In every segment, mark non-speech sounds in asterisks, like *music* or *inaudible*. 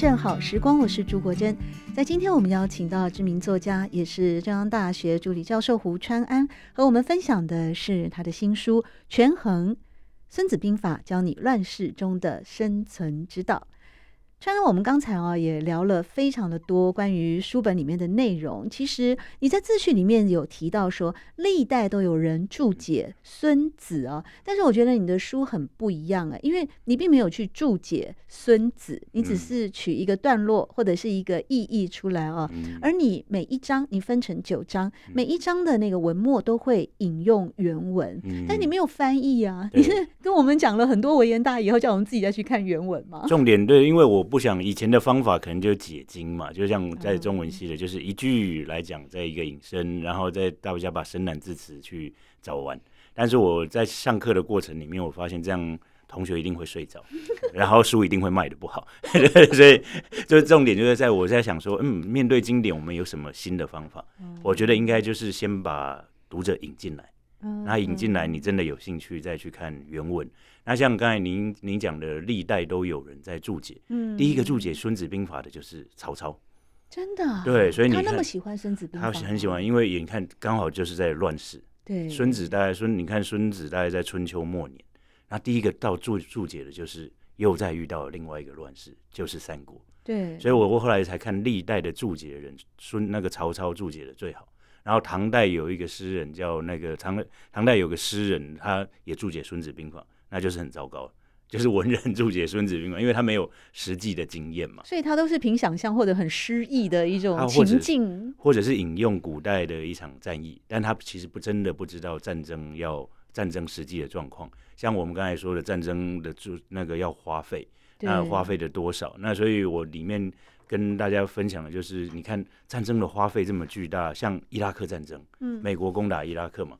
正好时光，我是朱国珍。在今天，我们邀请到知名作家，也是中央大学助理教授胡川安，和我们分享的是他的新书《权衡孙子兵法》，教你乱世中的生存之道。川安，我们刚才啊也聊了非常的多关于书本里面的内容。其实你在自序里面有提到说，历代都有人注解孙子啊，但是我觉得你的书很不一样啊，因为你并没有去注解孙子，你只是取一个段落或者是一个意义出来啊。而你每一章你分成九章，每一章的那个文末都会引用原文，但你没有翻译啊，你是跟我们讲了很多文言大义以后，叫我们自己再去看原文吗？重点对，因为我。不想以前的方法可能就解经嘛，就像在中文系的，就是一句来讲，在一个引申，然后再大家把生难字词去找完。但是我在上课的过程里面，我发现这样同学一定会睡着，*laughs* 然后书一定会卖的不好。*laughs* 所以就是重点就是在我在想说，嗯，面对经典，我们有什么新的方法？我觉得应该就是先把读者引进来。那引进来，你真的有兴趣再去看原文。那像刚才您您讲的，历代都有人在注解。嗯，第一个注解《孙子兵法》的就是曹操。真的？对，所以你他那么喜欢《孙子兵法》，他很喜欢，因为你看刚好就是在乱世。对，孙子大概孙，你看孙子大概在春秋末年。那第一个到注注解的就是又再遇到了另外一个乱世，就是三国。对，所以我我后来才看历代的注解的人，孙那个曹操注解的最好。然后唐代有一个诗人叫那个唐唐代有个诗人，他也注解《孙子兵法》，那就是很糟糕，*laughs* 就是文人注解《孙子兵法》，因为他没有实际的经验嘛，所以他都是凭想象或者很诗意的一种情境，或者是引用古代的一场战役，但他其实不真的不知道战争要战争实际的状况，像我们刚才说的战争的就那个要花费，那花费的多少，那所以我里面。跟大家分享的就是，你看战争的花费这么巨大，像伊拉克战争，嗯，美国攻打伊拉克嘛，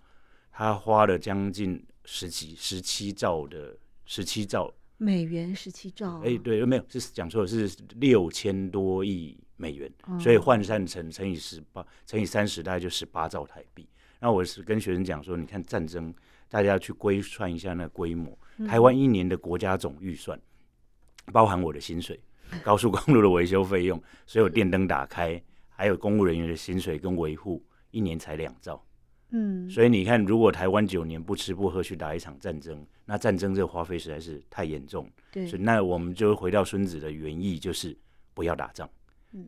他花了将近十七十七兆的十七兆美元，十七兆，哎，对，没有是讲错了，是六千多亿美元，所以换算成乘以十八乘以三十，大概就十八兆台币。那我是跟学生讲说，你看战争，大家要去规算一下那规模，台湾一年的国家总预算，包含我的薪水。高速公路的维修费用，所有电灯打开，还有公务人员的薪水跟维护，一年才两兆。嗯，所以你看，如果台湾九年不吃不喝去打一场战争，那战争这个花费实在是太严重。对，所以那我们就回到孙子的原意，就是不要打仗。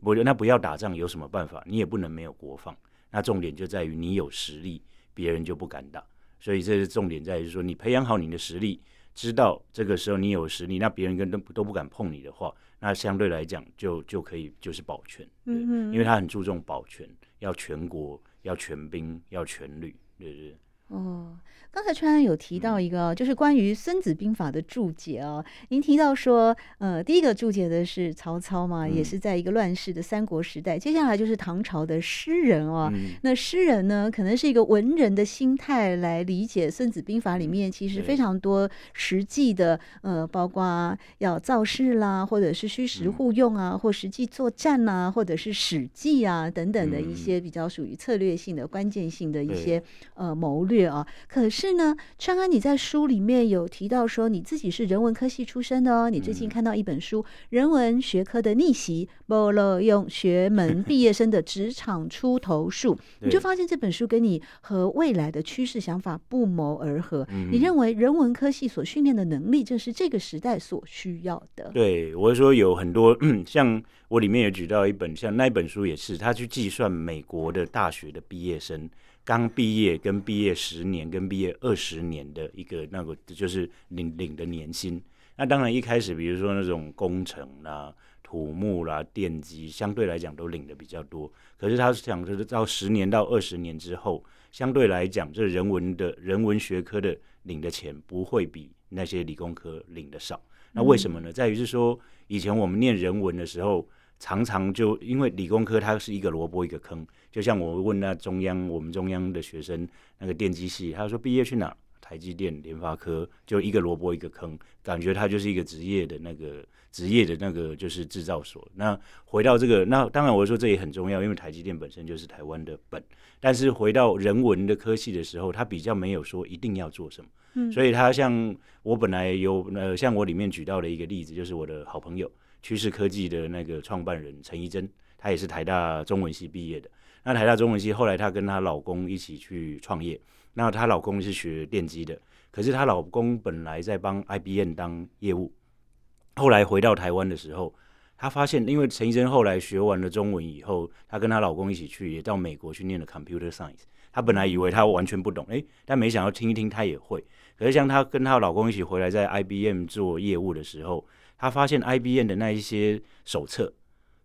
我觉得那不要打仗有什么办法？你也不能没有国防。那重点就在于你有实力，别人就不敢打。所以这是重点在于说，你培养好你的实力。知道这个时候你有实力，那别人跟都都不敢碰你的话，那相对来讲就就可以就是保全，嗯嗯，因为他很注重保全，要全国，要全兵，要全旅，对不对？哦。刚才川安有提到一个，就是关于《孙子兵法》的注解哦。您提到说，呃，第一个注解的是曹操嘛，也是在一个乱世的三国时代。接下来就是唐朝的诗人哦。那诗人呢，可能是一个文人的心态来理解《孙子兵法》里面其实非常多实际的，呃，包括要造势啦，或者是虚实互用啊，或实际作战啊，或者是史记啊等等的一些比较属于策略性的、关键性的一些呃谋略啊。可是。是呢，川安，你在书里面有提到说你自己是人文科系出身的哦。你最近看到一本书《人文学科的逆袭》，不了用学门 *laughs* 毕业生的职场出头术，你就发现这本书跟你和未来的趋势想法不谋而合。你认为人文科系所训练的能力，正是这个时代所需要的？对，我是说有很多，嗯，*clears throat* 像我里面有举到一本，像那一本书也是，他去计算美国的大学的毕业生。刚毕业跟毕业十年跟毕业二十年的一个那个就是领领的年薪，那当然一开始比如说那种工程啦、土木啦、电机，相对来讲都领的比较多。可是他想就是到十年到二十年之后，相对来讲，这人文的人文学科的领的钱不会比那些理工科领的少。那为什么呢？在于是说，以前我们念人文的时候，常常就因为理工科它是一个萝卜一个坑，就像我问那中央我们中央的学生，那个电机系，他说毕业去哪？台积电、联发科，就一个萝卜一个坑，感觉它就是一个职业的那个职业的那个就是制造所。那回到这个，那当然我说这也很重要，因为台积电本身就是台湾的本。但是回到人文的科系的时候，他比较没有说一定要做什么。嗯，所以他像我本来有呃，像我里面举到的一个例子，就是我的好朋友趋势科技的那个创办人陈怡贞，他也是台大中文系毕业的。那台大中文系后来她跟她老公一起去创业。那她老公是学电机的，可是她老公本来在帮 IBM 当业务，后来回到台湾的时候，她发现，因为陈医生后来学完了中文以后，她跟她老公一起去，也到美国去念了 Computer Science。她本来以为她完全不懂，诶，但没想到听一听她也会。可是像她跟她老公一起回来在 IBM 做业务的时候，她发现 IBM 的那一些手册，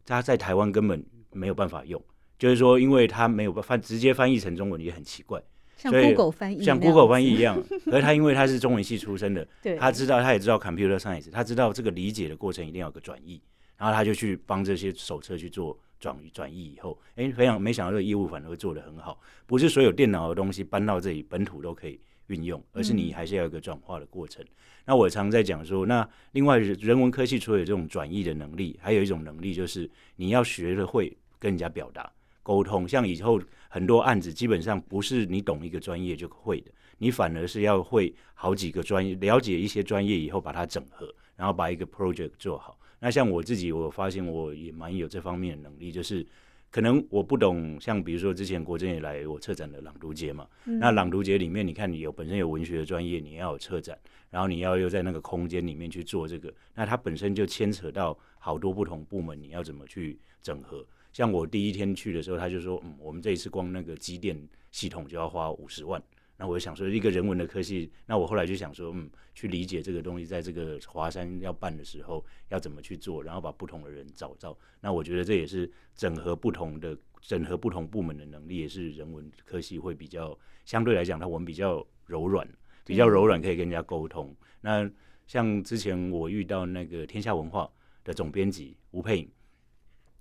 她在台湾根本没有办法用，就是说，因为他没有办法直接翻译成中文也很奇怪。像 Google 翻译，像 Google 翻译一样。*laughs* 而他因为他是中文系出身的，他知道，他也知道 Computer Science，他知道这个理解的过程一定要有个转译，然后他就去帮这些手册去做转转译。以后，哎，非常没想到这个业务反而会做得很好。不是所有电脑的东西搬到这里本土都可以运用，而是你还是要有一个转化的过程。嗯、那我常在讲说，那另外人文科技除了有这种转译的能力，还有一种能力就是你要学的会跟人家表达沟通，像以后。很多案子基本上不是你懂一个专业就会的，你反而是要会好几个专业，了解一些专业以后把它整合，然后把一个 project 做好。那像我自己，我发现我也蛮有这方面的能力，就是可能我不懂，像比如说之前国珍也来我策展的朗读节嘛，嗯、那朗读节里面你看你有本身有文学的专业，你要有策展，然后你要又在那个空间里面去做这个，那它本身就牵扯到好多不同部门，你要怎么去整合？像我第一天去的时候，他就说：“嗯，我们这一次光那个机电系统就要花五十万。”那我就想说，一个人文的科系，那我后来就想说，嗯，去理解这个东西，在这个华山要办的时候要怎么去做，然后把不同的人找到。那我觉得这也是整合不同的、整合不同部门的能力，也是人文科系会比较相对来讲，它我们比较柔软，比较柔软，可以跟人家沟通。那像之前我遇到那个天下文化的总编辑吴佩颖。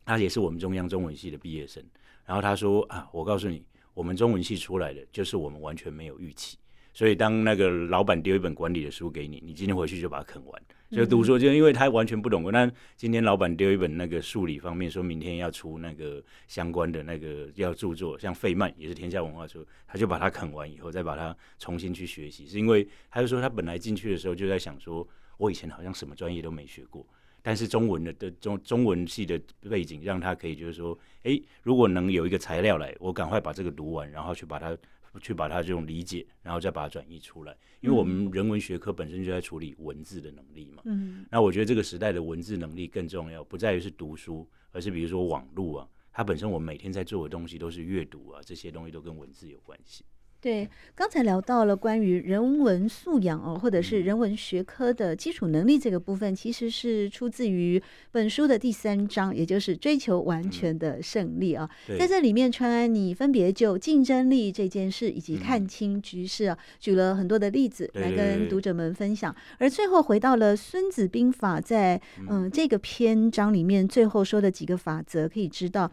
他也是我们中央中文系的毕业生，然后他说啊，我告诉你，我们中文系出来的就是我们完全没有预期，所以当那个老板丢一本管理的书给你，你今天回去就把它啃完，就读书，就因为他完全不懂。那今天老板丢一本那个数理方面，说明天要出那个相关的那个要著作，像费曼也是天下文化出，他就把它啃完以后，再把它重新去学习，是因为他就说他本来进去的时候就在想说，我以前好像什么专业都没学过。但是中文的的中中文系的背景，让他可以就是说，诶，如果能有一个材料来，我赶快把这个读完，然后去把它去把它这种理解，然后再把它转移出来。因为我们人文学科本身就在处理文字的能力嘛。嗯。那我觉得这个时代的文字能力更重要，不在于是读书，而是比如说网络啊，它本身我们每天在做的东西都是阅读啊，这些东西都跟文字有关系。对，刚才聊到了关于人文素养哦，或者是人文学科的基础能力这个部分，其实是出自于本书的第三章，也就是追求完全的胜利啊。嗯、在这里面，川安你分别就竞争力这件事以及看清局势啊，举了很多的例子来跟读者们分享。而最后回到了《孙子兵法》在嗯这个篇章里面最后说的几个法则，可以知道。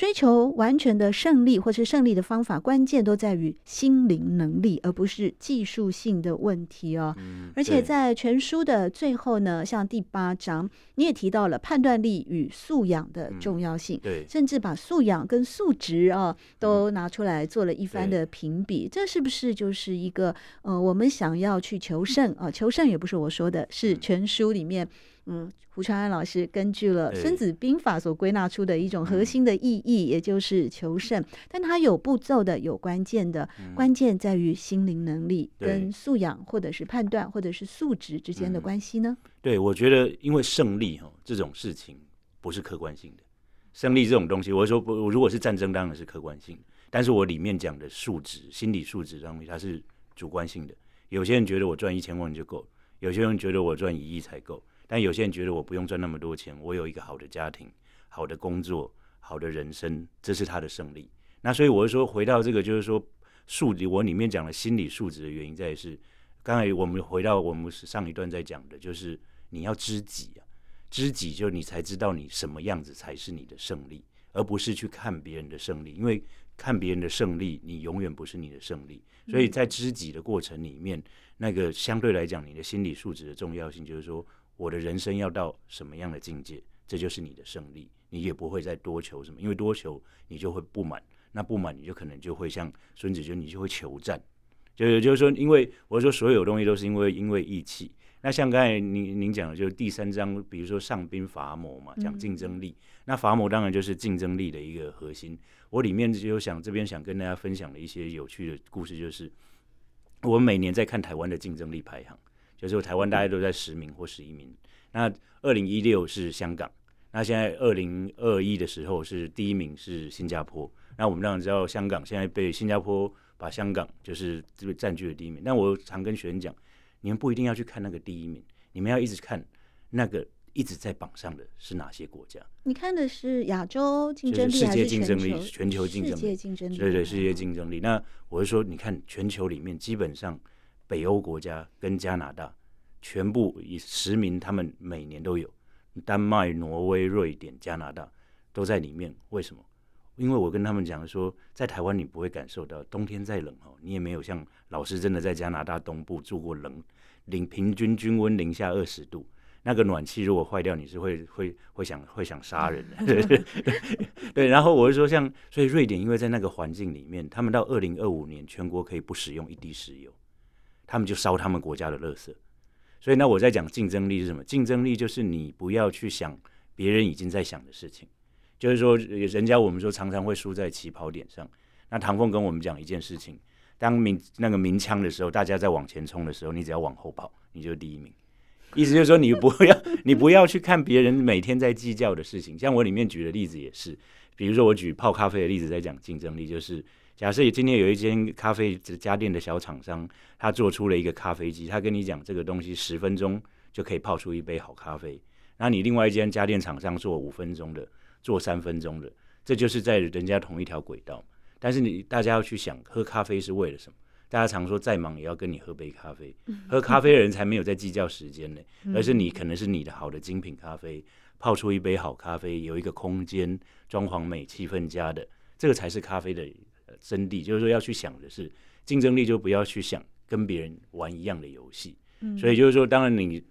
追求完全的胜利，或是胜利的方法，关键都在于心灵能力，而不是技术性的问题哦。嗯、而且在全书的最后呢，像第八章，你也提到了判断力与素养的重要性，嗯、对，甚至把素养跟素质啊都拿出来做了一番的评比。嗯、这是不是就是一个呃，我们想要去求胜啊？求胜也不是我说的，是全书里面。嗯，胡传安老师根据了《孙子兵法》所归纳出的一种核心的意义，也就是求胜。但它有步骤的，有关键的，关键在于心灵能力跟素养，或者是判断，或者是素质之间的关系呢？对，我觉得，因为胜利哈这种事情不是客观性的，胜利这种东西，我说不，如果是战争当然是客观性的，但是我里面讲的素质、心理素质上面，它是主观性的。有些人觉得我赚一千万就够，有些人觉得我赚一亿才够。但有些人觉得我不用赚那么多钱，我有一个好的家庭、好的工作、好的人生，这是他的胜利。那所以我是说，回到这个，就是说，素质，我里面讲的心理素质的原因在于是，刚才我们回到我们上一段在讲的，就是你要知己啊，知己就你才知道你什么样子才是你的胜利，而不是去看别人的胜利，因为看别人的胜利，你永远不是你的胜利。所以在知己的过程里面，那个相对来讲，你的心理素质的重要性，就是说，我的人生要到什么样的境界，这就是你的胜利，你也不会再多求什么，因为多求你就会不满。那不满你就可能就会像孙子，就你就会求战，就是就是说，因为我说所有东西都是因为因为义气。那像刚才您您讲的，就是第三章，比如说上兵伐谋嘛，讲竞争力。那伐谋当然就是竞争力的一个核心。我里面就想这边想跟大家分享的一些有趣的故事，就是我每年在看台湾的竞争力排行，就是台湾大家都在十名或十一名。那二零一六是香港，那现在二零二一的时候是第一名是新加坡。那我们当然知道，香港现在被新加坡把香港就是这个占据了第一名。但我常跟学生讲，你们不一定要去看那个第一名，你们要一直看那个一直在榜上的是哪些国家。你看的是亚洲竞争力世界竞争力、全球竞争力？世界竞争力，对对，世界竞争力。那我是说，你看全球里面，基本上北欧国家跟加拿大全部以十名，他们每年都有。丹麦、挪威、瑞典、加拿大都在里面，为什么？因为我跟他们讲说，在台湾你不会感受到冬天再冷哦，你也没有像老师真的在加拿大东部住过冷，零平均均温零下二十度，那个暖气如果坏掉，你是会会会想会想杀人的。对 *laughs* 对对，然后我就说像，所以瑞典因为在那个环境里面，他们到二零二五年全国可以不使用一滴石油，他们就烧他们国家的垃圾。所以那我在讲竞争力是什么？竞争力就是你不要去想别人已经在想的事情。就是说，人家我们说常常会输在起跑点上。那唐凤跟我们讲一件事情：当鸣那个鸣枪的时候，大家在往前冲的时候，你只要往后跑，你就第一名。意思就是说，你不要 *laughs* 你不要去看别人每天在计较的事情。像我里面举的例子也是，比如说我举泡咖啡的例子，在讲竞争力，就是假设今天有一间咖啡家电的小厂商，他做出了一个咖啡机，他跟你讲这个东西十分钟就可以泡出一杯好咖啡。那你另外一间家电厂商做五分钟的。做三分钟的，这就是在人家同一条轨道。但是你大家要去想，喝咖啡是为了什么？大家常说再忙也要跟你喝杯咖啡。喝咖啡的人才没有在计较时间呢，而是你可能是你的好的精品咖啡，泡出一杯好咖啡，有一个空间，装潢美，气氛佳的，这个才是咖啡的真谛。就是说要去想的是竞争力，就不要去想跟别人玩一样的游戏。所以就是说，当然你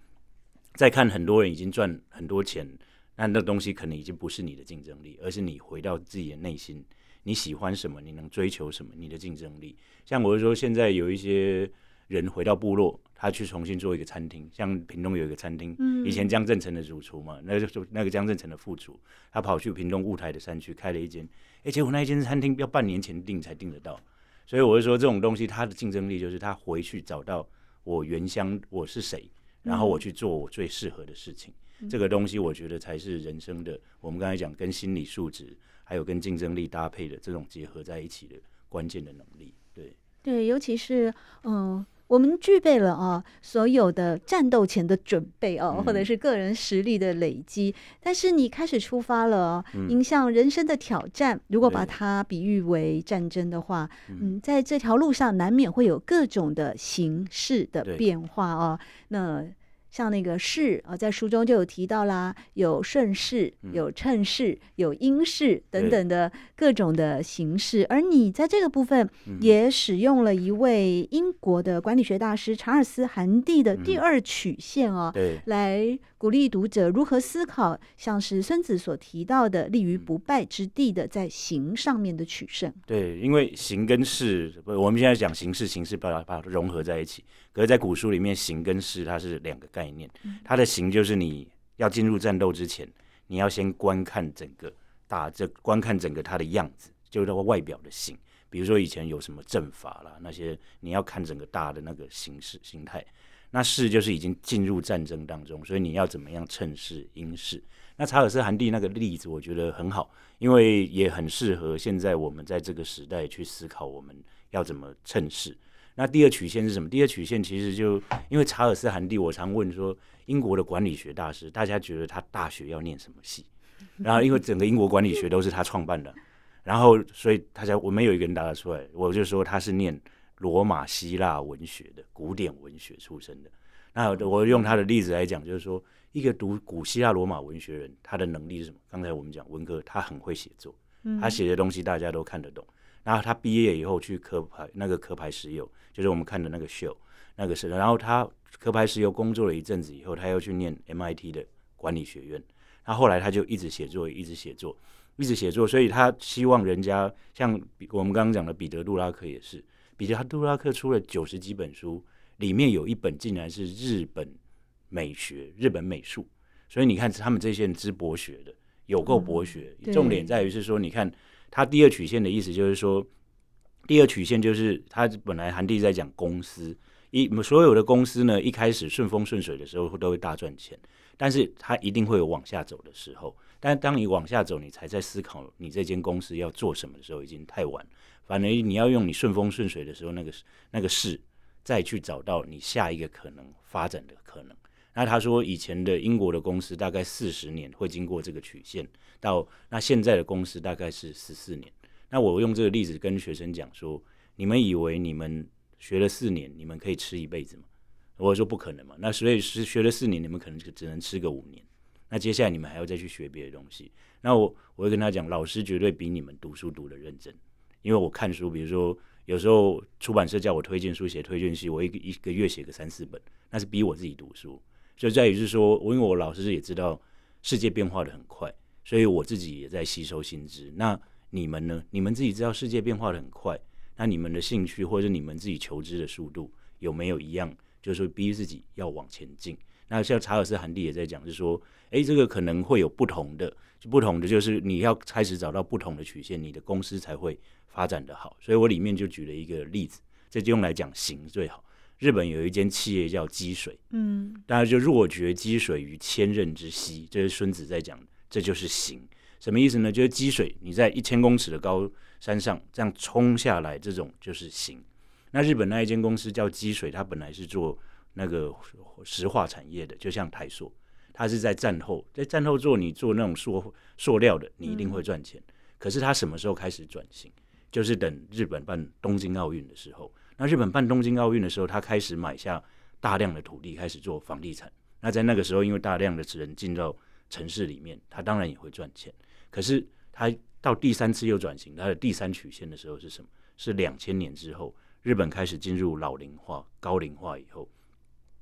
在看很多人已经赚很多钱。那那东西可能已经不是你的竞争力，而是你回到自己的内心，你喜欢什么，你能追求什么，你的竞争力。像我是说，现在有一些人回到部落，他去重新做一个餐厅，像屏东有一个餐厅，以前江振成的主厨嘛，那就那个江振成的副厨，他跑去屏东雾台的山区开了一间，而且我那一间餐厅要半年前订才订得到，所以我就说这种东西，它的竞争力就是他回去找到我原乡我是谁，然后我去做我最适合的事情。这个东西，我觉得才是人生的。我们刚才讲跟心理素质，还有跟竞争力搭配的这种结合在一起的关键的能力。对对，尤其是嗯，我们具备了啊所有的战斗前的准备哦，或者是个人实力的累积。嗯、但是你开始出发了，迎向人生的挑战。如果把它比喻为战争的话，嗯，在这条路上难免会有各种的形式的变化哦。那像那个势啊，在书中就有提到啦，有顺势、有趁势、有因势等等的各种的形式。而你在这个部分也使用了一位英国的管理学大师查尔斯·韩蒂的第二曲线哦，来鼓励读者如何思考，像是孙子所提到的立于不败之地的在形上面的取胜。对，因为形跟势，我们现在讲形式，形式把它把它融合在一起。可是，在古书里面，形跟势它是两个概念。它的形就是你要进入战斗之前，你要先观看整个大这观看整个它的样子，就是它外表的形。比如说以前有什么阵法啦，那些你要看整个大的那个形式形态。那势就是已经进入战争当中，所以你要怎么样趁势应势。那查尔斯·韩蒂那个例子，我觉得很好，因为也很适合现在我们在这个时代去思考我们要怎么趁势。那第二曲线是什么？第二曲线其实就因为查尔斯·韩蒂，我常问说，英国的管理学大师，大家觉得他大学要念什么系？然后因为整个英国管理学都是他创办的，然后所以大家我没有一个人答得出来，我就说他是念罗马希腊文学的古典文学出身的。那我用他的例子来讲，就是说一个读古希腊罗马文学人，他的能力是什么？刚才我们讲文科，他很会写作，他写的东西大家都看得懂。然后他毕业以后去壳牌那个壳牌石油，就是我们看的那个秀，那个是。然后他壳牌石油工作了一阵子以后，他又去念 MIT 的管理学院。他后来他就一直写作，一直写作，一直写作。所以他希望人家像我们刚刚讲的彼得·杜拉克也是，彼得·杜拉克出了九十几本书，里面有一本竟然是日本美学、日本美术。所以你看他们这些人之博学的，有够博学。嗯、重点在于是说，你看。他第二曲线的意思就是说，第二曲线就是他本来韩帝在讲公司，一所有的公司呢，一开始顺风顺水的时候都会大赚钱，但是他一定会有往下走的时候。但当你往下走，你才在思考你这间公司要做什么的时候，已经太晚。反而你要用你顺风顺水的时候那个那个势，再去找到你下一个可能发展的可能。那他说，以前的英国的公司大概四十年会经过这个曲线，到那现在的公司大概是十四年。那我用这个例子跟学生讲说，你们以为你们学了四年，你们可以吃一辈子吗？我说不可能嘛。那所以是学了四年，你们可能只能吃个五年。那接下来你们还要再去学别的东西。那我我会跟他讲，老师绝对比你们读书读得认真，因为我看书，比如说有时候出版社叫我推荐书写推荐序，我一个一个月写个三四本，那是逼我自己读书。就在于是说，我因为我老师也知道世界变化的很快，所以我自己也在吸收新知。那你们呢？你们自己知道世界变化的很快，那你们的兴趣或者你们自己求知的速度有没有一样？就是说逼自己要往前进。那像查尔斯·韩蒂也在讲，就是说，诶，这个可能会有不同的，就不同的就是你要开始找到不同的曲线，你的公司才会发展的好。所以我里面就举了一个例子，这就用来讲行最好。日本有一间企业叫积水，嗯，大家就若觉积水于千仞之溪，这是孙子在讲，这就是行。什么意思呢？就是积水，你在一千公尺的高山上这样冲下来，这种就是行。那日本那一间公司叫积水，它本来是做那个石化产业的，就像台塑，它是在战后，在战后做你做那种塑塑料的，你一定会赚钱。嗯。可是它什么时候开始转型？就是等日本办东京奥运的时候。那日本办东京奥运的时候，他开始买下大量的土地，开始做房地产。那在那个时候，因为大量的人进到城市里面，他当然也会赚钱。可是他到第三次又转型，他的第三曲线的时候是什么？是两千年之后，日本开始进入老龄化、高龄化以后，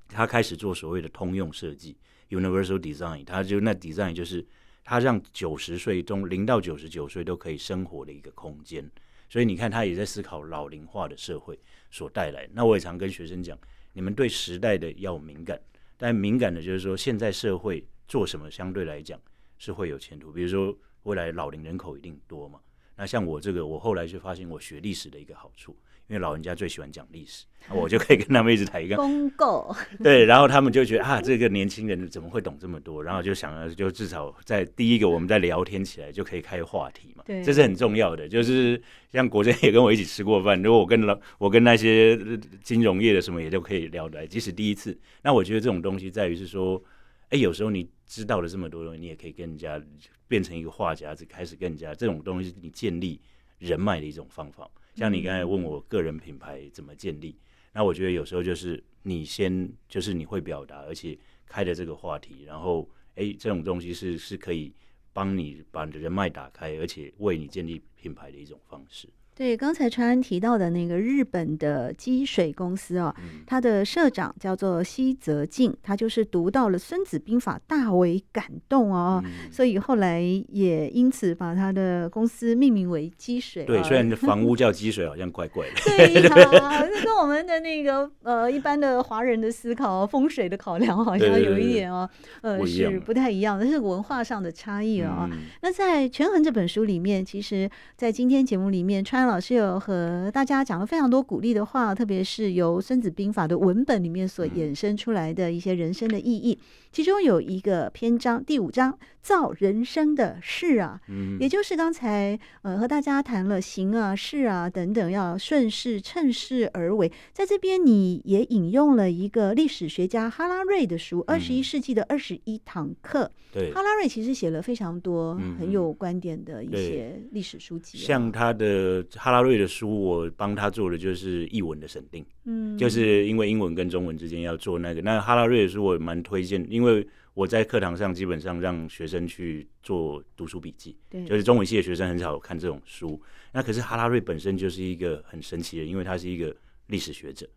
他开始做所谓的通用设计 （Universal Design）。他就那 design 就是他让九十岁中零到九十九岁都可以生活的一个空间。所以你看，他也在思考老龄化的社会所带来。那我也常跟学生讲，你们对时代的要敏感，但敏感的就是说，现在社会做什么相对来讲是会有前途。比如说，未来老龄人口一定多嘛。那像我这个，我后来就发现我学历史的一个好处。因为老人家最喜欢讲历史，我就可以跟他们一直谈一个公构。*laughs* 对，然后他们就觉得啊，这个年轻人怎么会懂这么多？然后就想要就至少在第一个我们在聊天起来就可以开话题嘛，对，这是很重要的。就是像国珍也跟我一起吃过饭，如果我跟老我跟那些金融业的什么也都可以聊得来，即使第一次。那我觉得这种东西在于是说，哎，有时候你知道了这么多东西，你也可以跟人家变成一个话匣子，开始跟人家这种东西，你建立人脉的一种方法。像你刚才问我个人品牌怎么建立，那我觉得有时候就是你先就是你会表达，而且开的这个话题，然后哎，这种东西是是可以帮你把你的人脉打开，而且为你建立品牌的一种方式。对，刚才川安提到的那个日本的积水公司啊，他的社长叫做西泽进，他就是读到了《孙子兵法》，大为感动哦，嗯、所以后来也因此把他的公司命名为积水。对，虽然房屋 *laughs* 叫积水，好像怪怪的。*laughs* 对呀，这跟我们的那个呃一般的华人的思考风水的考量好像有一点哦，对对对对呃是不太一样的，是文化上的差异啊、哦。嗯、那在《权衡》这本书里面，其实，在今天节目里面，川老师有和大家讲了非常多鼓励的话，特别是由《孙子兵法》的文本里面所衍生出来的一些人生的意义。其中有一个篇章，第五章“造人生的事啊”，嗯，也就是刚才呃和大家谈了行啊、事啊等等，要顺势、趁势而为。在这边，你也引用了一个历史学家哈拉瑞的书《二十一世纪的二十一堂课》。对，哈拉瑞其实写了非常多很有观点的一些历史书籍。像他的哈拉瑞的书，我帮他做的就是译文的审定。嗯，就是因为英文跟中文之间要做那个，那哈拉瑞的书我蛮推荐，因为我在课堂上基本上让学生去做读书笔记，对，就是中文系的学生很少看这种书。那可是哈拉瑞本身就是一个很神奇的，因为他是一个历史学者，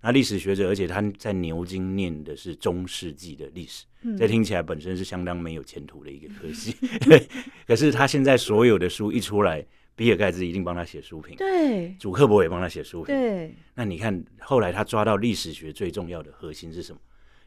那历史学者，而且他在牛津念的是中世纪的历史，嗯，这听起来本身是相当没有前途的一个科系，*laughs* 对。可是他现在所有的书一出来。比尔盖茨一定帮他写书评，对，祖克伯也帮他写书评，对。那你看，后来他抓到历史学最重要的核心是什么？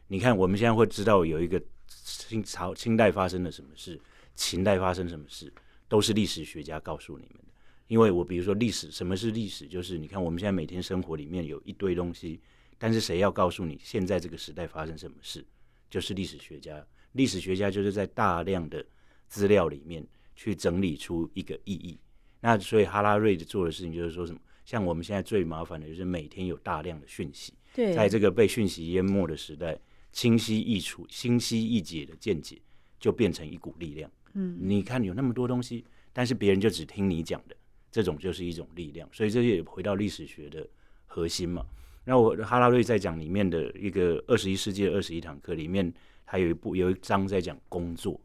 你看，我们现在会知道有一个清朝、清代发生了什么事，秦代发生什么事，都是历史学家告诉你们的。因为我比如说历史，什么是历史？就是你看我们现在每天生活里面有一堆东西，但是谁要告诉你现在这个时代发生什么事？就是历史学家。历史学家就是在大量的资料里面去整理出一个意义。那所以哈拉瑞做的事情就是说什么？像我们现在最麻烦的就是每天有大量的讯息，对，在这个被讯息淹没的时代，清晰易楚、清晰易解的见解就变成一股力量。嗯，你看有那么多东西，但是别人就只听你讲的，这种就是一种力量。所以这也回到历史学的核心嘛。那我哈拉瑞在讲里面的一个二十一世纪的二十一堂课里面，他有一部有一章在讲工作，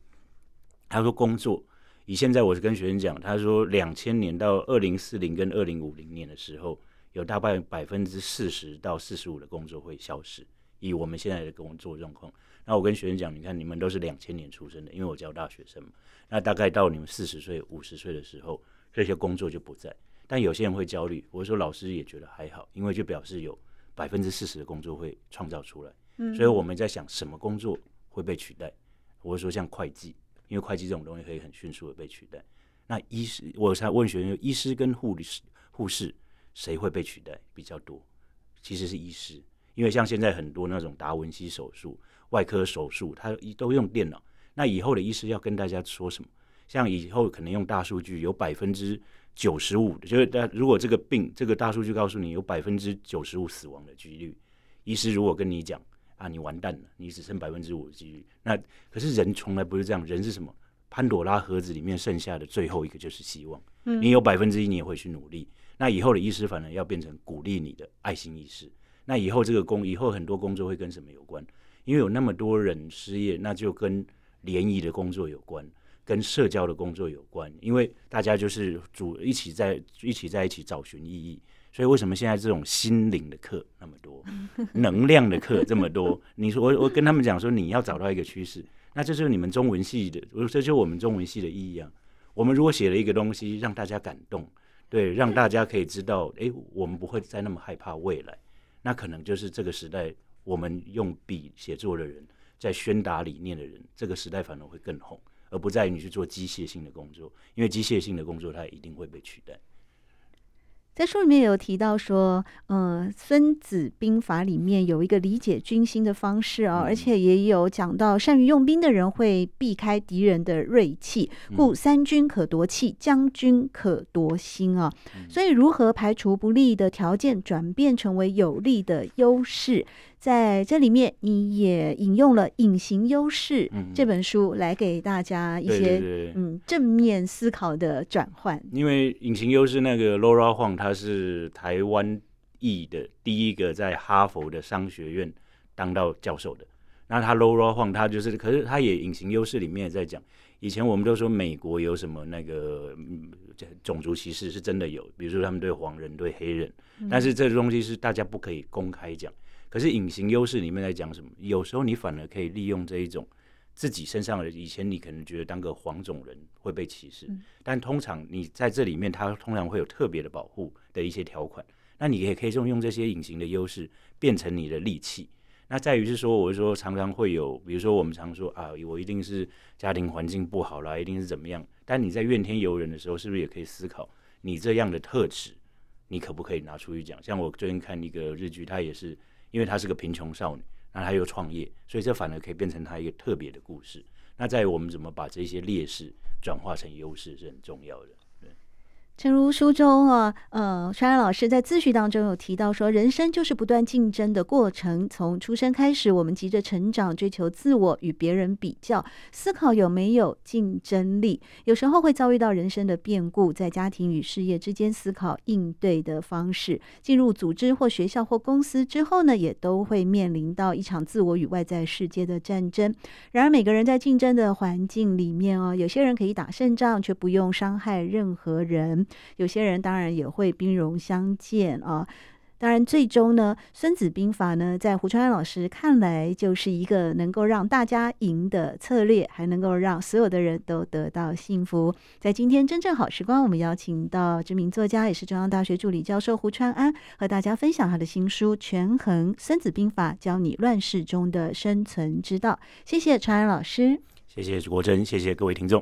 他说工作。以现在我是跟学生讲，他说两千年到二零四零跟二零五零年的时候，有大概百分之四十到四十五的工作会消失。以我们现在的工作状况，那我跟学生讲，你看你们都是两千年出生的，因为我教大学生嘛，那大概到你们四十岁、五十岁的时候，这些工作就不在。但有些人会焦虑，我说老师也觉得还好，因为就表示有百分之四十的工作会创造出来。嗯，所以我们在想什么工作会被取代？我说像会计。因为会计这种东西可以很迅速的被取代，那医师，我才问学生，医师跟护理师、护士谁会被取代比较多？其实是医师，因为像现在很多那种达文西手术、外科手术，它都用电脑。那以后的医师要跟大家说什么？像以后可能用大数据，有百分之九十五的，就是如果这个病，这个大数据告诉你有百分之九十五死亡的几率，医师如果跟你讲。啊，你完蛋了，你只剩百分之五的几率。那可是人从来不是这样，人是什么？潘朵拉盒子里面剩下的最后一个就是希望。嗯，你有百分之一，你也会去努力。那以后的医师反而要变成鼓励你的爱心医师。那以后这个工，以后很多工作会跟什么有关？因为有那么多人失业，那就跟联谊的工作有关，跟社交的工作有关。因为大家就是组一起在一起在一起找寻意义。所以为什么现在这种心灵的课那么多，能量的课这么多？你说我我跟他们讲说，你要找到一个趋势，那这就是你们中文系的，这就是我们中文系的意义啊。我们如果写了一个东西让大家感动，对，让大家可以知道，哎，我们不会再那么害怕未来，那可能就是这个时代我们用笔写作的人，在宣达理念的人，这个时代反而会更红，而不在于你去做机械性的工作，因为机械性的工作它一定会被取代。在书里面有提到说，嗯、呃，《孙子兵法》里面有一个理解军心的方式啊、哦，而且也有讲到善于用兵的人会避开敌人的锐气，故三军可夺气，将军可夺心啊。所以，如何排除不利的条件，转变成为有利的优势？在这里面，你也引用了《隐形优势》这本书来给大家一些嗯正面思考的转换。因为《隐形优势》那个 Laura Huang，他是台湾裔的第一个在哈佛的商学院当到教授的。那他 Laura Huang，他就是，可是他也《隐形优势》里面也在讲，以前我们都说美国有什么那个种族歧视是真的有，比如说他们对黄人、对黑人，但是这东西是大家不可以公开讲。可是隐形优势里面在讲什么？有时候你反而可以利用这一种自己身上的，以前你可能觉得当个黄种人会被歧视，但通常你在这里面，它通常会有特别的保护的一些条款。那你也可以用用这些隐形的优势变成你的利器。那在于是说，我是说常常会有，比如说我们常说啊，我一定是家庭环境不好啦，一定是怎么样。但你在怨天尤人的时候，是不是也可以思考？你这样的特质，你可不可以拿出去讲？像我最近看一个日剧，它也是因为她是个贫穷少女，那她又创业，所以这反而可以变成她一个特别的故事。那在于我们怎么把这些劣势转化成优势是很重要的。诚如书中啊，呃，川老师在自序当中有提到说，人生就是不断竞争的过程。从出生开始，我们急着成长，追求自我，与别人比较，思考有没有竞争力。有时候会遭遇到人生的变故，在家庭与事业之间思考应对的方式。进入组织或学校或公司之后呢，也都会面临到一场自我与外在世界的战争。然而，每个人在竞争的环境里面哦，有些人可以打胜仗，却不用伤害任何人。有些人当然也会兵戎相见啊，当然最终呢，《孙子兵法》呢，在胡传安老师看来，就是一个能够让大家赢的策略，还能够让所有的人都得到幸福。在今天真正好时光，我们邀请到知名作家，也是中央大学助理教授胡传安，和大家分享他的新书《权衡孙子兵法》，教你乱世中的生存之道。谢谢传安老师，谢谢国珍，谢谢各位听众。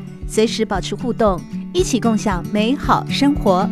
随时保持互动，一起共享美好生活。